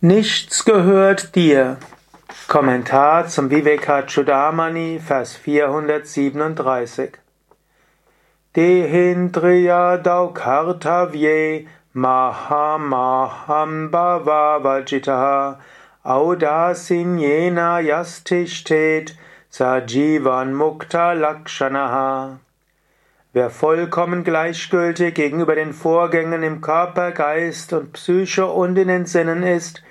Nichts gehört dir. Kommentar zum Vivekachudamani, Vers 437. Dehindriya daukartavye mahamaham bhavavajitaha audasinyena yastishtet sajivan mukta lakshanaha. Wer vollkommen gleichgültig gegenüber den Vorgängen im Körper, Geist und Psyche und in den Sinnen ist,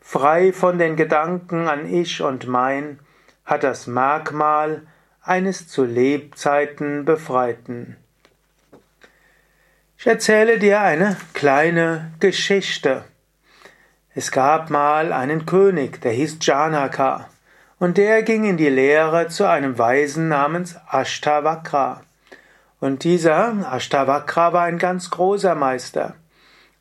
frei von den Gedanken an Ich und Mein, hat das Merkmal eines zu Lebzeiten Befreiten. Ich erzähle dir eine kleine Geschichte. Es gab mal einen König, der hieß Janaka, und der ging in die Lehre zu einem Weisen namens Ashtavakra. Und dieser Ashtavakra war ein ganz großer Meister.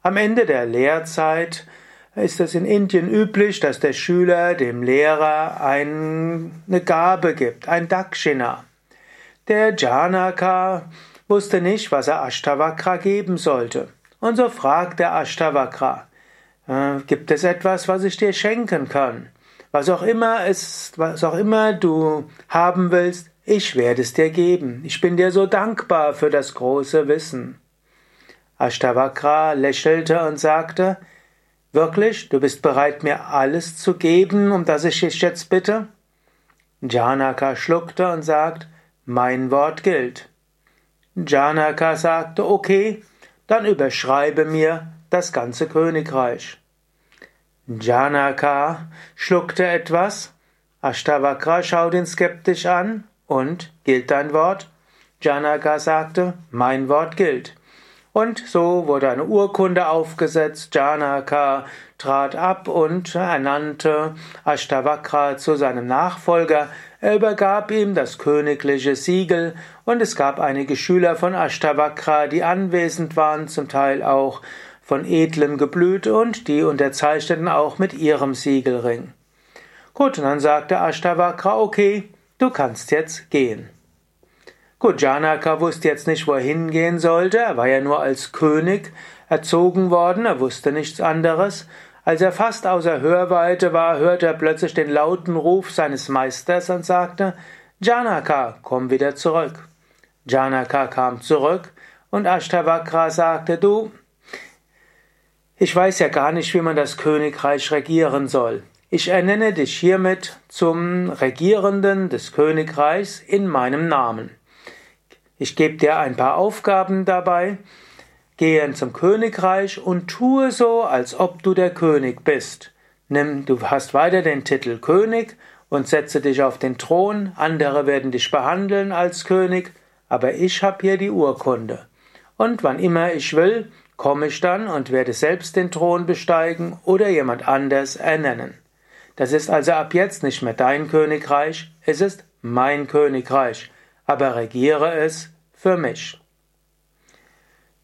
Am Ende der Lehrzeit ist es in Indien üblich, dass der Schüler dem Lehrer eine Gabe gibt, ein Dakshina. Der Janaka wusste nicht, was er Ashtavakra geben sollte. Und so fragt der Ashtavakra, äh, gibt es etwas, was ich dir schenken kann? Was auch immer es, was auch immer du haben willst, ich werde es dir geben. Ich bin dir so dankbar für das große Wissen. Ashtavakra lächelte und sagte, Wirklich, du bist bereit, mir alles zu geben, um das ich dich jetzt bitte? Janaka schluckte und sagt, mein Wort gilt. Janaka sagte, okay, dann überschreibe mir das ganze Königreich. Janaka schluckte etwas, Ashtavakra schaut ihn skeptisch an und gilt dein Wort? Janaka sagte, mein Wort gilt. Und so wurde eine Urkunde aufgesetzt, Janaka trat ab und ernannte Ashtavakra zu seinem Nachfolger. Er übergab ihm das königliche Siegel und es gab einige Schüler von Ashtavakra, die anwesend waren, zum Teil auch von edlem Geblüt und die unterzeichneten auch mit ihrem Siegelring. Gut, und dann sagte Ashtavakra, okay, du kannst jetzt gehen. Gut, Janaka wusste jetzt nicht, wo er hingehen sollte. Er war ja nur als König erzogen worden, er wusste nichts anderes. Als er fast außer Hörweite war, hörte er plötzlich den lauten Ruf seines Meisters und sagte, Janaka, komm wieder zurück. Janaka kam zurück und Ashtavakra sagte, du, ich weiß ja gar nicht, wie man das Königreich regieren soll. Ich ernenne dich hiermit zum Regierenden des Königreichs in meinem Namen. Ich gebe dir ein paar Aufgaben dabei. Gehe zum Königreich und tue so, als ob du der König bist. Nimm, du hast weiter den Titel König und setze dich auf den Thron. Andere werden dich behandeln als König, aber ich habe hier die Urkunde. Und wann immer ich will, komme ich dann und werde selbst den Thron besteigen oder jemand anders ernennen. Das ist also ab jetzt nicht mehr dein Königreich, es ist mein Königreich, aber regiere es für mich.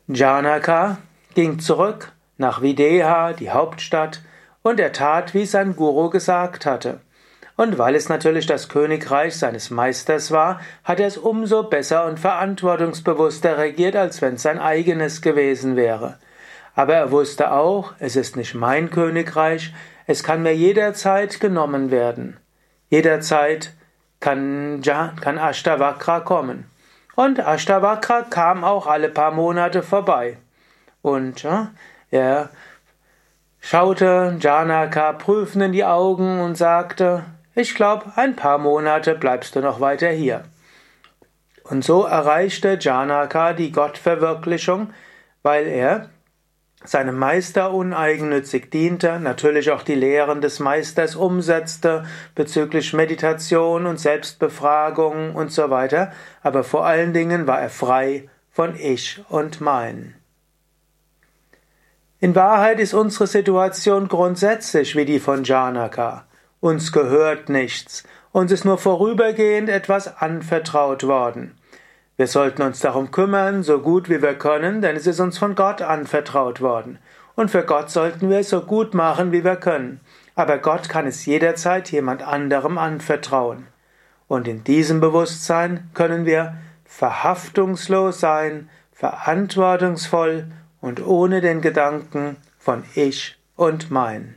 Janaka ging zurück nach Videha, die Hauptstadt, und er tat, wie sein Guru gesagt hatte. Und weil es natürlich das Königreich seines Meisters war, hat er es umso besser und verantwortungsbewusster regiert, als wenn es sein eigenes gewesen wäre. Aber er wusste auch, es ist nicht mein Königreich, es kann mir jederzeit genommen werden. Jederzeit kann, kann Ashtavakra kommen. Und Ashtavakra kam auch alle paar Monate vorbei. Und ja, er schaute Janaka prüfend in die Augen und sagte, ich glaube, ein paar Monate bleibst du noch weiter hier. Und so erreichte Janaka die Gottverwirklichung, weil er seinem Meister uneigennützig diente, natürlich auch die Lehren des Meisters umsetzte bezüglich Meditation und Selbstbefragung und so weiter, aber vor allen Dingen war er frei von Ich und Mein. In Wahrheit ist unsere Situation grundsätzlich wie die von Janaka. Uns gehört nichts, uns ist nur vorübergehend etwas anvertraut worden. Wir sollten uns darum kümmern, so gut wie wir können, denn es ist uns von Gott anvertraut worden. Und für Gott sollten wir es so gut machen, wie wir können. Aber Gott kann es jederzeit jemand anderem anvertrauen. Und in diesem Bewusstsein können wir verhaftungslos sein, verantwortungsvoll und ohne den Gedanken von Ich und Mein.